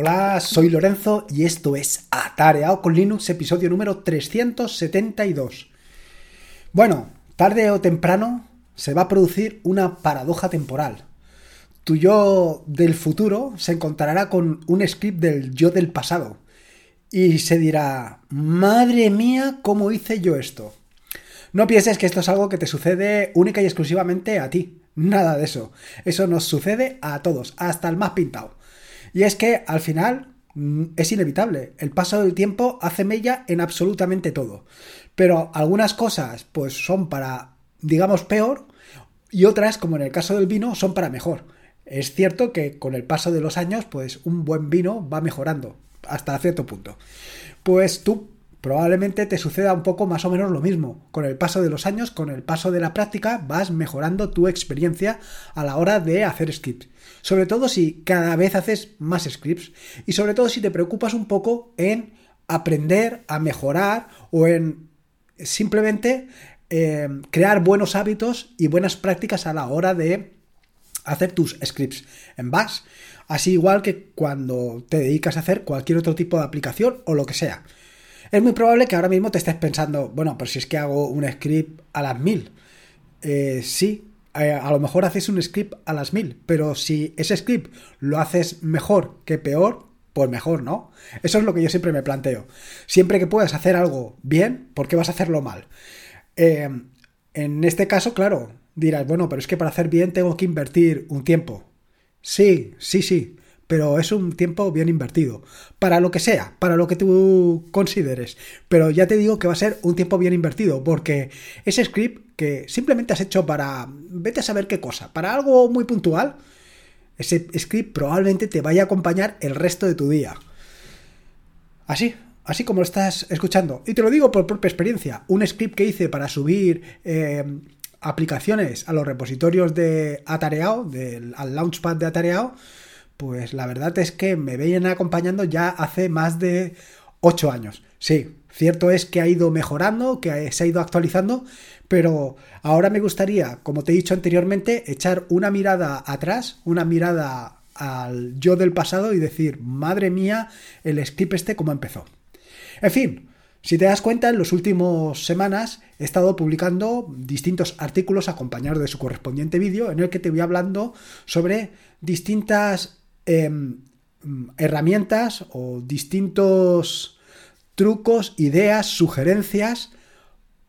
Hola, soy Lorenzo y esto es Atareado con Linux, episodio número 372. Bueno, tarde o temprano se va a producir una paradoja temporal. Tu yo del futuro se encontrará con un script del yo del pasado y se dirá, madre mía, ¿cómo hice yo esto? No pienses que esto es algo que te sucede única y exclusivamente a ti. Nada de eso. Eso nos sucede a todos, hasta el más pintado. Y es que al final mm, es inevitable. El paso del tiempo hace mella en absolutamente todo. Pero algunas cosas pues son para, digamos, peor y otras, como en el caso del vino, son para mejor. Es cierto que con el paso de los años, pues un buen vino va mejorando hasta cierto punto. Pues tú probablemente te suceda un poco más o menos lo mismo. Con el paso de los años, con el paso de la práctica, vas mejorando tu experiencia a la hora de hacer scripts. Sobre todo si cada vez haces más scripts y sobre todo si te preocupas un poco en aprender a mejorar o en simplemente eh, crear buenos hábitos y buenas prácticas a la hora de hacer tus scripts en Bash. Así igual que cuando te dedicas a hacer cualquier otro tipo de aplicación o lo que sea. Es muy probable que ahora mismo te estés pensando, bueno, pero si es que hago un script a las mil. Eh, sí, eh, a lo mejor haces un script a las mil, pero si ese script lo haces mejor que peor, pues mejor, ¿no? Eso es lo que yo siempre me planteo. Siempre que puedas hacer algo bien, ¿por qué vas a hacerlo mal? Eh, en este caso, claro, dirás, bueno, pero es que para hacer bien tengo que invertir un tiempo. Sí, sí, sí pero es un tiempo bien invertido. Para lo que sea, para lo que tú consideres. Pero ya te digo que va a ser un tiempo bien invertido, porque ese script que simplemente has hecho para, vete a saber qué cosa, para algo muy puntual, ese script probablemente te vaya a acompañar el resto de tu día. Así, así como lo estás escuchando. Y te lo digo por propia experiencia. Un script que hice para subir... Eh, aplicaciones a los repositorios de Atareao, al Launchpad de Atareao, pues la verdad es que me veían acompañando ya hace más de 8 años. Sí, cierto es que ha ido mejorando, que se ha ido actualizando, pero ahora me gustaría, como te he dicho anteriormente, echar una mirada atrás, una mirada al yo del pasado y decir, madre mía, el script este cómo empezó. En fin, si te das cuenta, en las últimas semanas he estado publicando distintos artículos acompañados de su correspondiente vídeo en el que te voy hablando sobre distintas Em, herramientas o distintos trucos, ideas, sugerencias,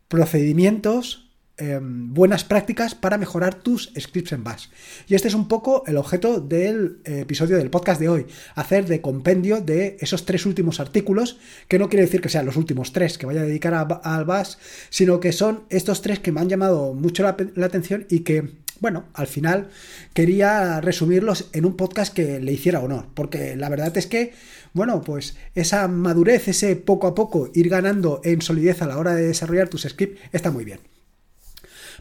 procedimientos, em, buenas prácticas para mejorar tus scripts en Bash. Y este es un poco el objeto del eh, episodio del podcast de hoy, hacer de compendio de esos tres últimos artículos, que no quiere decir que sean los últimos tres que vaya a dedicar al Bash, sino que son estos tres que me han llamado mucho la atención y que bueno, al final quería resumirlos en un podcast que le hiciera honor, porque la verdad es que, bueno, pues esa madurez, ese poco a poco ir ganando en solidez a la hora de desarrollar tus scripts está muy bien.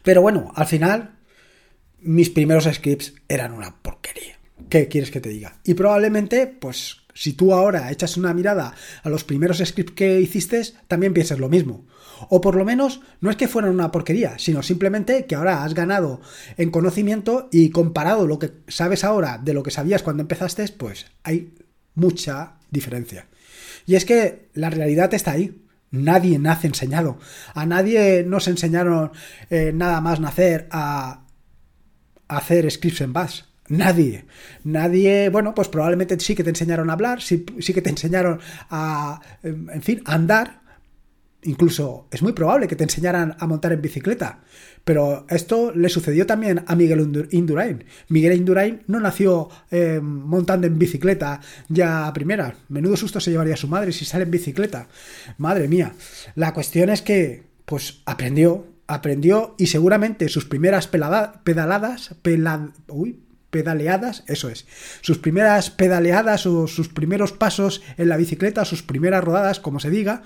Pero bueno, al final mis primeros scripts eran una porquería. ¿Qué quieres que te diga? Y probablemente, pues si tú ahora echas una mirada a los primeros scripts que hiciste, también piensas lo mismo. O por lo menos no es que fueran una porquería, sino simplemente que ahora has ganado en conocimiento y comparado lo que sabes ahora de lo que sabías cuando empezaste, pues hay mucha diferencia. Y es que la realidad está ahí. Nadie nace enseñado. A nadie nos enseñaron eh, nada más nacer a, hacer scripts en bash. Nadie. Nadie, bueno, pues probablemente sí que te enseñaron a hablar, sí, sí que te enseñaron a, en fin, a andar, Incluso es muy probable que te enseñaran a montar en bicicleta. Pero esto le sucedió también a Miguel Indurain. Miguel Indurain no nació eh, montando en bicicleta ya a primera. Menudo susto se llevaría su madre si sale en bicicleta. Madre mía. La cuestión es que, pues, aprendió, aprendió y seguramente sus primeras pedaladas, uy, pedaleadas, eso es, sus primeras pedaleadas o sus primeros pasos en la bicicleta, sus primeras rodadas, como se diga,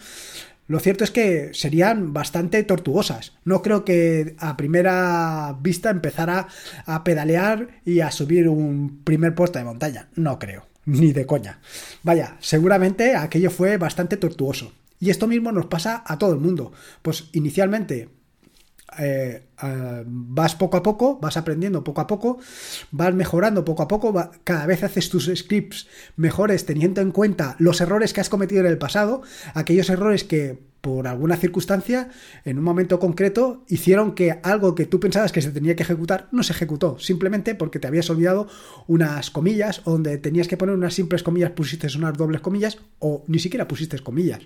lo cierto es que serían bastante tortuosas. No creo que a primera vista empezara a pedalear y a subir un primer puesto de montaña. No creo, ni de coña. Vaya, seguramente aquello fue bastante tortuoso. Y esto mismo nos pasa a todo el mundo. Pues inicialmente eh, vas poco a poco, vas aprendiendo poco a poco, vas mejorando poco a poco, cada vez haces tus scripts mejores teniendo en cuenta los errores que has cometido en el pasado, aquellos errores que por alguna circunstancia, en un momento concreto, hicieron que algo que tú pensabas que se tenía que ejecutar no se ejecutó, simplemente porque te habías olvidado unas comillas, donde tenías que poner unas simples comillas, pusiste unas dobles comillas, o ni siquiera pusiste comillas.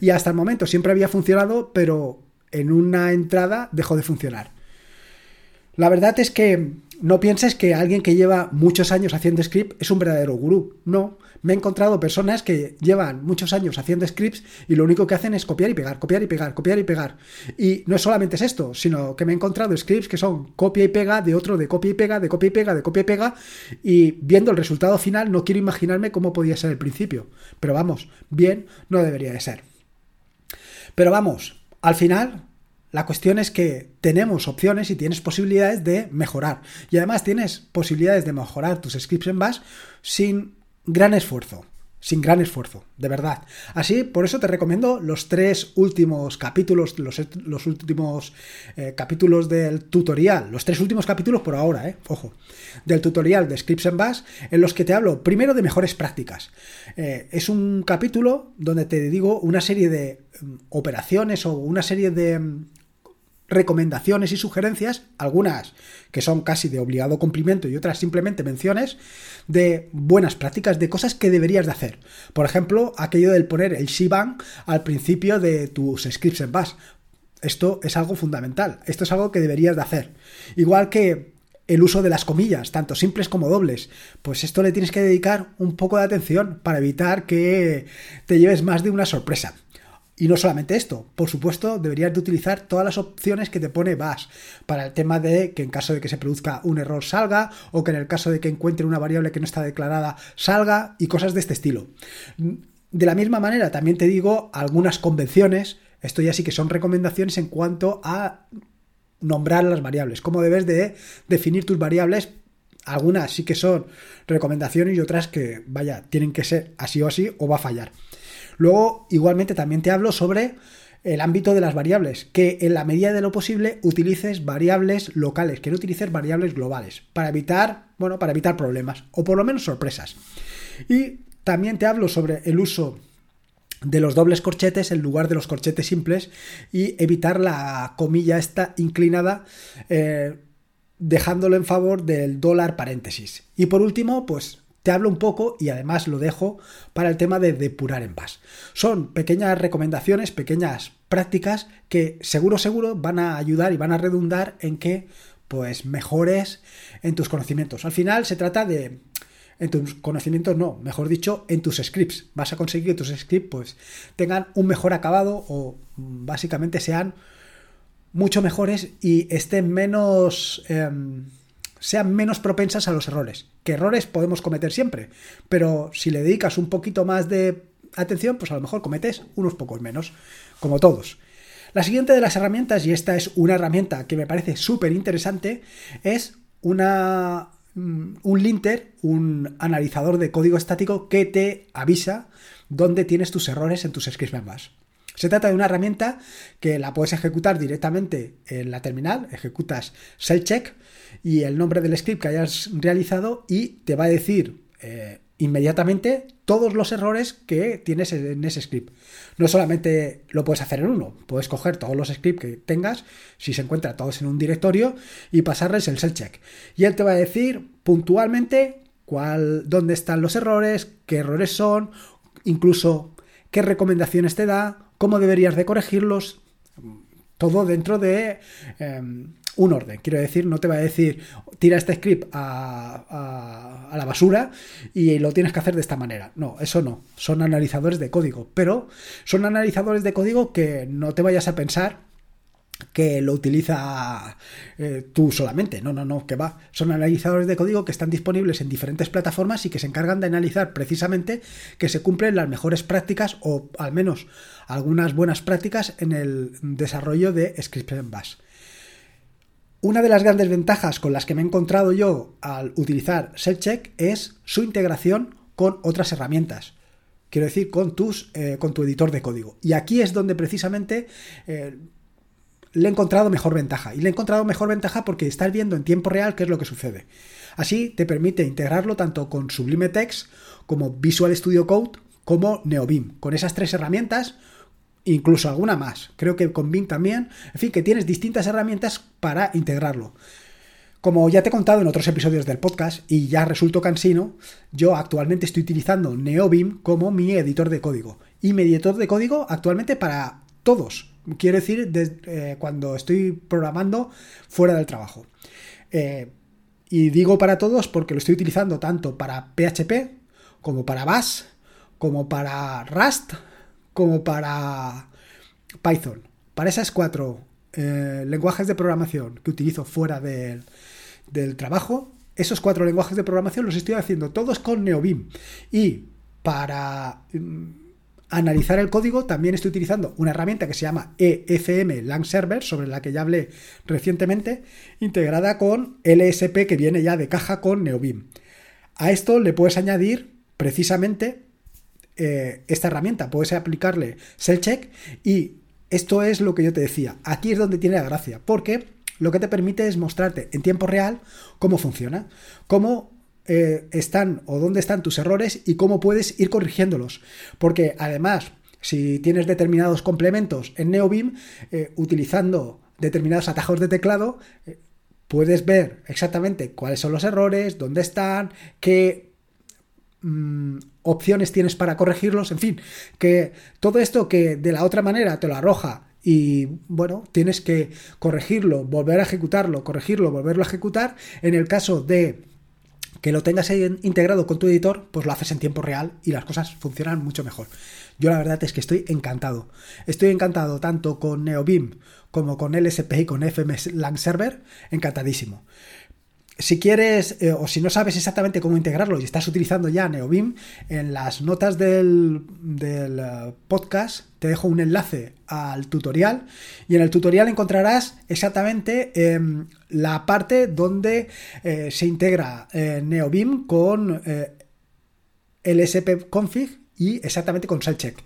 Y hasta el momento siempre había funcionado, pero en una entrada dejó de funcionar. La verdad es que no pienses que alguien que lleva muchos años haciendo script es un verdadero gurú. No, me he encontrado personas que llevan muchos años haciendo scripts y lo único que hacen es copiar y pegar, copiar y pegar, copiar y pegar. Y no solamente es esto, sino que me he encontrado scripts que son copia y pega de otro, de copia y pega, de copia y pega, de copia y pega. Y viendo el resultado final no quiero imaginarme cómo podía ser el principio. Pero vamos, bien no debería de ser. Pero vamos, al final, la cuestión es que tenemos opciones y tienes posibilidades de mejorar. Y además tienes posibilidades de mejorar tus scripts en Bash sin gran esfuerzo sin gran esfuerzo, de verdad. Así, por eso te recomiendo los tres últimos capítulos, los, últimos eh, capítulos del tutorial, los tres últimos capítulos por ahora, eh, ojo, del tutorial de Scripts en Bash, en los que te hablo primero de mejores prácticas. Eh, es un capítulo donde te digo una serie de mm, operaciones o una serie de mm, recomendaciones y sugerencias, algunas que son casi de obligado cumplimiento y otras simplemente menciones de buenas prácticas, de cosas que deberías de hacer. Por ejemplo, aquello del poner el Shiban al principio de tus scripts en Bash. Esto es algo fundamental, esto es algo que deberías de hacer. Igual que el uso de las comillas, tanto simples como dobles, pues esto le tienes que dedicar un poco de atención para evitar que te lleves más de una sorpresa. Y no solamente esto, por supuesto, deberías de utilizar todas las opciones que te pone Bash para el tema de que en caso de que se produzca un error salga o que en el caso de que encuentre una variable que no está declarada salga y cosas de este estilo. De la misma manera, también te digo algunas convenciones, esto ya sí que son recomendaciones en cuanto a nombrar las variables, cómo debes de definir tus variables algunas sí que son recomendaciones y otras que, vaya, tienen que ser así o así o va a fallar. Luego, igualmente, también te hablo sobre el ámbito de las variables, que en la medida de lo posible utilices variables locales, que no utilices variables globales, para evitar, bueno, para evitar problemas, o por lo menos sorpresas. Y también te hablo sobre el uso de los dobles corchetes en lugar de los corchetes simples y evitar la comilla esta inclinada eh, dejándolo en favor del dólar paréntesis. Y por último, pues te hablo un poco y además lo dejo para el tema de depurar en Bash. Son pequeñas recomendaciones, pequeñas prácticas que seguro, seguro van a ayudar y van a redundar en que pues mejores en tus conocimientos. Al final se trata de en tus conocimientos no, mejor dicho, en tus scripts. Vas a conseguir que tus scripts pues tengan un mejor acabado o básicamente sean mucho mejores y estén menos em, sean menos propensas a los errores. Que errores podemos cometer siempre, pero si le dedicas un poquito más de atención, pues a lo mejor cometes unos pocos menos, como todos. La siguiente de las herramientas, y esta es una herramienta que me parece súper interesante, es una, mm, un linter, un analizador de código estático que te avisa dónde tienes tus errores en tus scripts members. Se trata de una herramienta que la puedes ejecutar directamente en la terminal, ejecutas check y el nombre del script que hayas realizado y te va a decir eh, inmediatamente todos los errores que tienes en ese script. No solamente lo puedes hacer en uno, puedes coger todos los scripts que tengas, si se encuentran todos en un directorio, y pasarles el check. Y él te va a decir puntualmente dónde están los errores, qué errores son, incluso qué recomendaciones te da, cómo deberías de corregirlos, todo dentro de em, un orden. Quiero decir, no te va a decir, tira este script a, a, la basura y lo tienes que hacer de esta manera. No, eso no. Son analizadores de código. Pero son analizadores de código que no te vayas a pensar que lo utiliza eh, tú solamente. No, no, no, que va. Son analizadores de código que están disponibles en diferentes plataformas y que se encargan de analizar precisamente que se cumplen las mejores prácticas o al menos algunas buenas prácticas en el desarrollo de scripts en Bash. Una de las grandes ventajas con las que me he encontrado yo al utilizar ShellCheck es su integración con otras herramientas. Quiero decir, con, tus, eh, con tu editor de código. Y aquí es donde precisamente eh, le he encontrado mejor ventaja. Y le he encontrado mejor ventaja porque estás viendo en tiempo real qué es lo que sucede. Así te permite integrarlo tanto con Sublime Text como Visual Studio Code como NeoBeam. Con esas tres herramientas, incluso alguna más. Creo que con Bing también. En fin, que tienes distintas herramientas para integrarlo. Como ya te he contado en otros episodios del podcast y ya resultó cansino, yo actualmente estoy utilizando NeoBeam como mi editor de código. Y mi editor de código actualmente para todos. Quiero decir, eh, cuando estoy programando fuera del trabajo. Eh, y digo para todos porque lo estoy utilizando tanto para PHP como para Bash, como para Rust, como para Python. Para esas cuatro eh, lenguajes de programación que utilizo fuera del, del trabajo, esos cuatro lenguajes de programación los estoy haciendo todos con NeoBeam. Y para mm, analizar el código también estoy utilizando una herramienta que se llama EFM Lang Server, sobre la que ya hablé recientemente, integrada con LSP que viene ya de caja con NeoBeam. A esto le puedes añadir precisamente eh, esta herramienta, puedes aplicarle check y esto es lo que yo te decía. Aquí es donde tiene la gracia, porque lo que te permite es mostrarte en tiempo real cómo funciona, cómo eh, están o dónde están tus errores y cómo puedes ir corrigiéndolos. Porque además, si tienes determinados complementos en NeoBeam, eh, utilizando determinados atajos de teclado, eh, puedes ver exactamente cuáles son los errores, dónde están, qué mm, opciones tienes para corregirlos, en fin, que todo esto que de la otra manera te lo arroja y bueno, tienes que corregirlo, volver a ejecutarlo, corregirlo, volverlo a ejecutar. En el caso de que lo tengas integrado con tu editor, pues lo haces en tiempo real y las cosas funcionan mucho mejor. Yo la verdad es que estoy encantado. Estoy encantado tanto con NeoBeam como con LSP y con FM Lang Server, encantadísimo si quieres eh, o si no sabes exactamente cómo integrarlo y estás utilizando ya NeoBeam, en las notas del, eh, podcast te dejo un enlace al tutorial y en el tutorial encontrarás exactamente em, la parte donde eh, se integra NeoBeam con LSP config y exactamente con ShellCheck.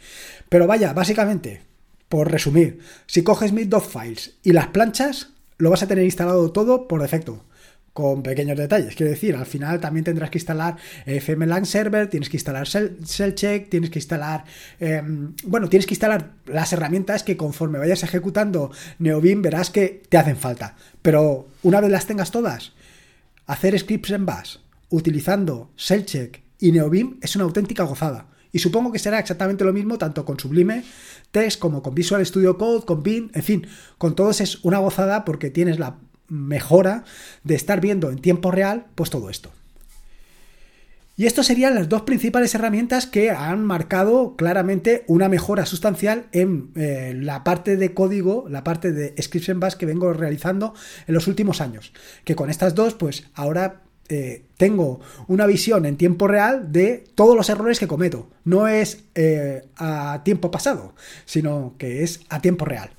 Pero vaya, básicamente, por resumir, si coges mis dos files y las planchas, lo vas a tener instalado todo por defecto con pequeños detalles. Quiero decir, al final también tendrás que instalar FMLAN Server, tienes que instalar Shellcheck, tienes que instalar, em, bueno, tienes que instalar las herramientas que conforme vayas ejecutando NeoBeam verás que te hacen falta. Pero una vez las tengas todas, hacer scripts en Bash utilizando Shellcheck y NeoBeam es una auténtica gozada. Y supongo que será exactamente lo mismo tanto con Sublime Text como con Visual Studio Code, con Bing, en fin, con todos es una gozada porque tienes la mejora de estar viendo en tiempo real pues todo esto. Y estas serían las dos principales herramientas que han marcado claramente una mejora sustancial en eh, la parte de código, la parte de Scripts Bash que vengo realizando en los últimos años. Que con estas dos, pues ahora eh, tengo una visión en tiempo real de todos los errores que cometo. No es eh, a tiempo pasado, sino que es a tiempo real.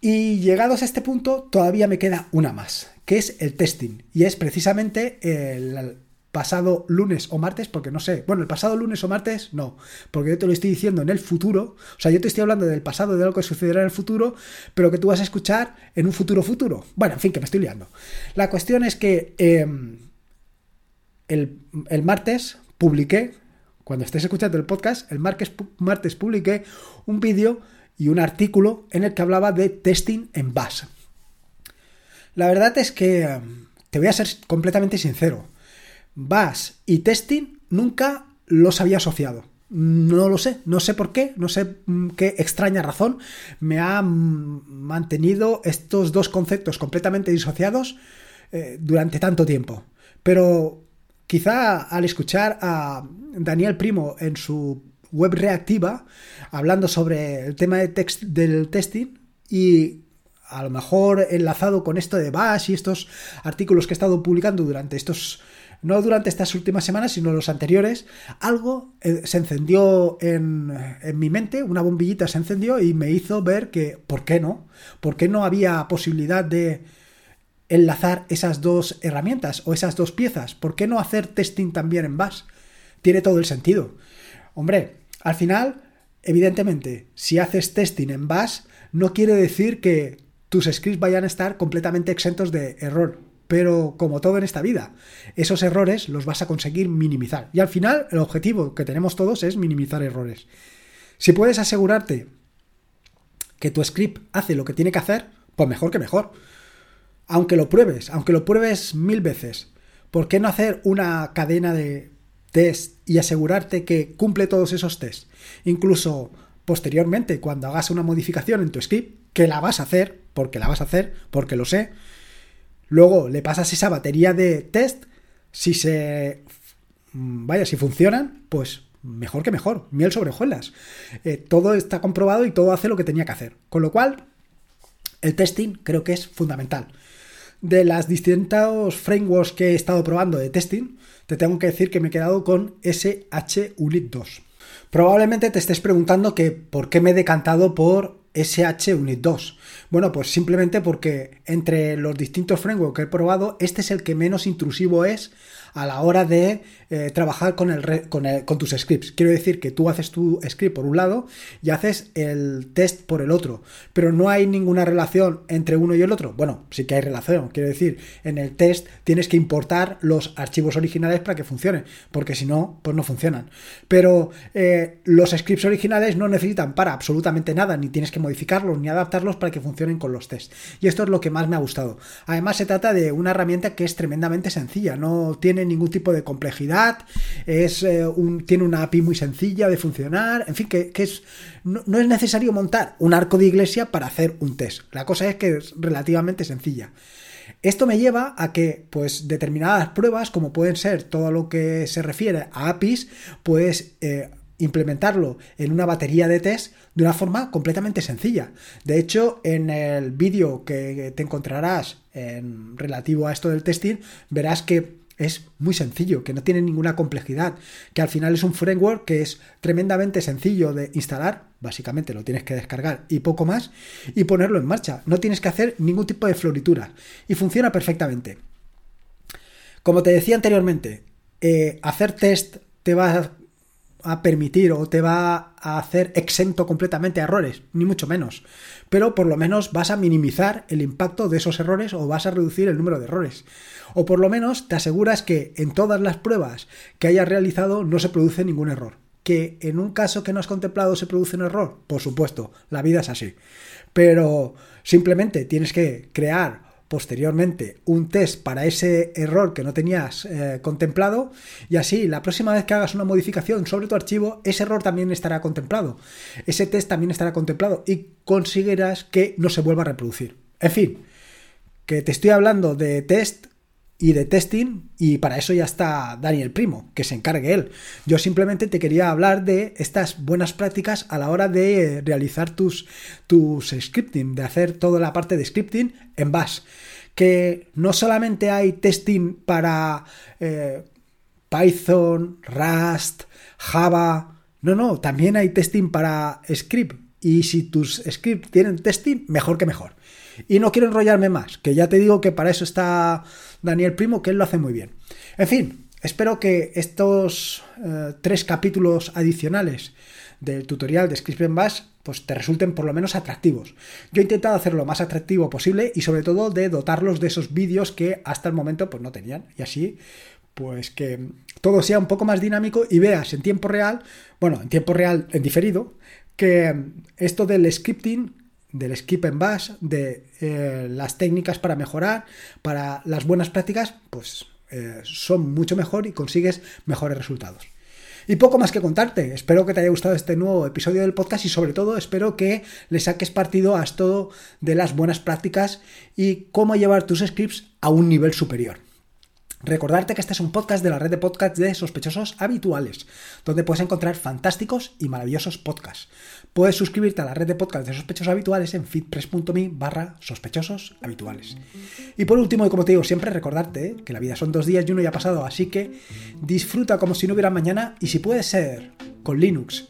Y llegados a este punto, todavía me queda una más, que es el testing. Y es precisamente el pasado lunes o martes, porque no sé, bueno, el pasado lunes o martes no, porque yo te lo estoy diciendo en el futuro, o sea, yo te estoy hablando del pasado, de lo que sucederá en el futuro, pero que tú vas a escuchar en un futuro futuro. Bueno, en fin, que me estoy liando. La cuestión es que em, el, el, martes publiqué, cuando estés escuchando el podcast, el martes, martes publiqué un vídeo y un artículo en el que hablaba de testing en Bash. La verdad es que em, te voy a ser completamente sincero. Bash y testing nunca los había asociado. No lo sé, no sé por qué, no sé mm, qué extraña razón me ha mm, mantenido estos dos conceptos completamente disociados eh, durante tanto tiempo. Pero quizá al escuchar a Daniel Primo en su web reactiva, hablando sobre el tema del testing y a lo mejor enlazado con esto de Bash y estos artículos que he estado publicando durante estos, no durante estas últimas semanas, sino los anteriores, algo eh, se encendió en, en, mi mente, una bombillita se encendió y me hizo ver que, ¿por qué no? ¿Por qué no había posibilidad de enlazar esas dos herramientas o esas dos piezas? ¿Por qué no hacer testing también en Bash? Tiene todo el sentido. Hombre, al final, evidentemente, si haces testing en Bash, no quiere decir que tus scripts vayan a estar completamente exentos de error. Pero como todo en esta vida, esos errores los vas a conseguir minimizar. Y al final el objetivo que tenemos todos es minimizar errores. Si puedes asegurarte que tu script hace lo que tiene que hacer, pues mejor que mejor. Aunque lo pruebes, aunque lo pruebes mil veces, ¿por qué no hacer una cadena de test y asegurarte que cumple todos esos tests? Incluso posteriormente, cuando hagas una modificación en tu script, que la vas a hacer, porque la vas a hacer, porque lo sé, luego le pasas esa batería de test, si se... Mm, vaya, si funcionan, pues mejor que mejor, miel sobre hojuelas. Eh, todo está comprobado y todo hace lo que tenía que hacer. Con lo cual, el testing creo que es fundamental. De las distintos frameworks que he estado probando de testing, te tengo que decir que me he quedado con SH Unit 2. Probablemente te estés preguntando que por qué me he decantado por SH Unit 2. Bueno, pues simplemente porque entre los distintos frameworks que he probado, este es el que menos intrusivo es a la hora de eh, trabajar con, el, con, con, tus scripts. Quiero decir que tú haces tu script por un lado y haces el test por el otro, pero no hay ninguna relación entre uno y el otro. Bueno, sí que hay relación. Quiero decir, en el test tienes que importar los archivos originales para que funcionen, porque si no, pues no funcionan. Pero eh, los scripts originales no necesitan para absolutamente nada, ni tienes que modificarlos ni adaptarlos para que funcionen con los tests. Y esto es lo que más me ha gustado. Además, se trata de una herramienta que es tremendamente sencilla, no tiene ningún tipo de complejidad, es, eh, tiene una API muy sencilla de funcionar, en fin, que, es, no, es necesario montar un arco de iglesia para hacer un test. La cosa es que es relativamente sencilla. Esto me lleva a que, pues, determinadas pruebas, como pueden ser todo lo que se refiere a APIs, pues eh, implementarlo en una batería de test de una forma completamente sencilla. De hecho, en el vídeo que te encontrarás en relativo a esto del testing, verás que es muy sencillo, que no tiene ninguna complejidad, que al final es un framework que es tremendamente sencillo de instalar, básicamente lo tienes que descargar y poco más, y ponerlo en marcha. No tienes que hacer ningún tipo de floritura y funciona perfectamente. Como te decía anteriormente, eh, hacer test te va a permitir o te va a hacer exento completamente a errores, ni mucho menos. Pero por lo menos vas a minimizar el impacto de esos errores o vas a reducir el número de errores. O por lo menos te aseguras que en todas las pruebas que hayas realizado no se produce ningún error. Que en un caso que no has contemplado se produce un error, por supuesto, la vida es así. Pero simplemente tienes que crear posteriormente un test para ese error que no tenías eh, contemplado y así la próxima vez que hagas una modificación sobre tu archivo ese error también estará contemplado. Ese test también estará contemplado y conseguirás que no se vuelva a reproducir. En fin que te estoy hablando de test y de testing y para eso ya está Daniel Primo, que se encargue él. Yo simplemente te quería hablar de estas buenas prácticas a la hora de realizar tus, tus scripting, de hacer toda la parte de scripting en Bash. Que no solamente hay testing para eh, Python, Rust, Java, no, no, también hay testing para script. Y si tus scripts tienen testing, mejor que mejor. Y no quiero enrollarme más, que ya te digo que para eso está Daniel Primo, que él lo hace muy bien. En fin, espero que estos eh, tres capítulos adicionales del tutorial de Script Bash pues te resulten por lo menos atractivos. Yo he intentado hacerlo lo más atractivo posible y sobre todo de dotarlos de esos vídeos que hasta el momento pues no tenían y así pues que todo sea un poco más dinámico y veas en tiempo real, bueno, en tiempo real en diferido, que esto del scripting del skip en bash, de eh, las técnicas para mejorar, para las buenas prácticas, pues eh, son mucho mejor y consigues mejores resultados. Y poco más que contarte. Espero que te haya gustado este nuevo episodio del podcast y sobre todo espero que le saques partido a esto de las buenas prácticas y cómo llevar tus scripts a un nivel superior. Recordarte que este es un podcast de la red de podcasts de sospechosos habituales, donde puedes encontrar fantásticos y maravillosos podcasts. Puedes suscribirte a la red de podcasts de sospechosos habituales en feedpress.me barra sospechosos habituales. Y por último, y como te digo siempre, recordarte que la vida son dos días y uno ya ha pasado, así que disfruta como si no hubiera mañana y si puede ser con Linux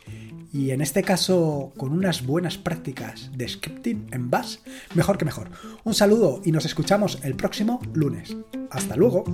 y en este caso con unas buenas prácticas de scripting en Bash, mejor que mejor. Un saludo y nos escuchamos el próximo lunes. Hasta luego.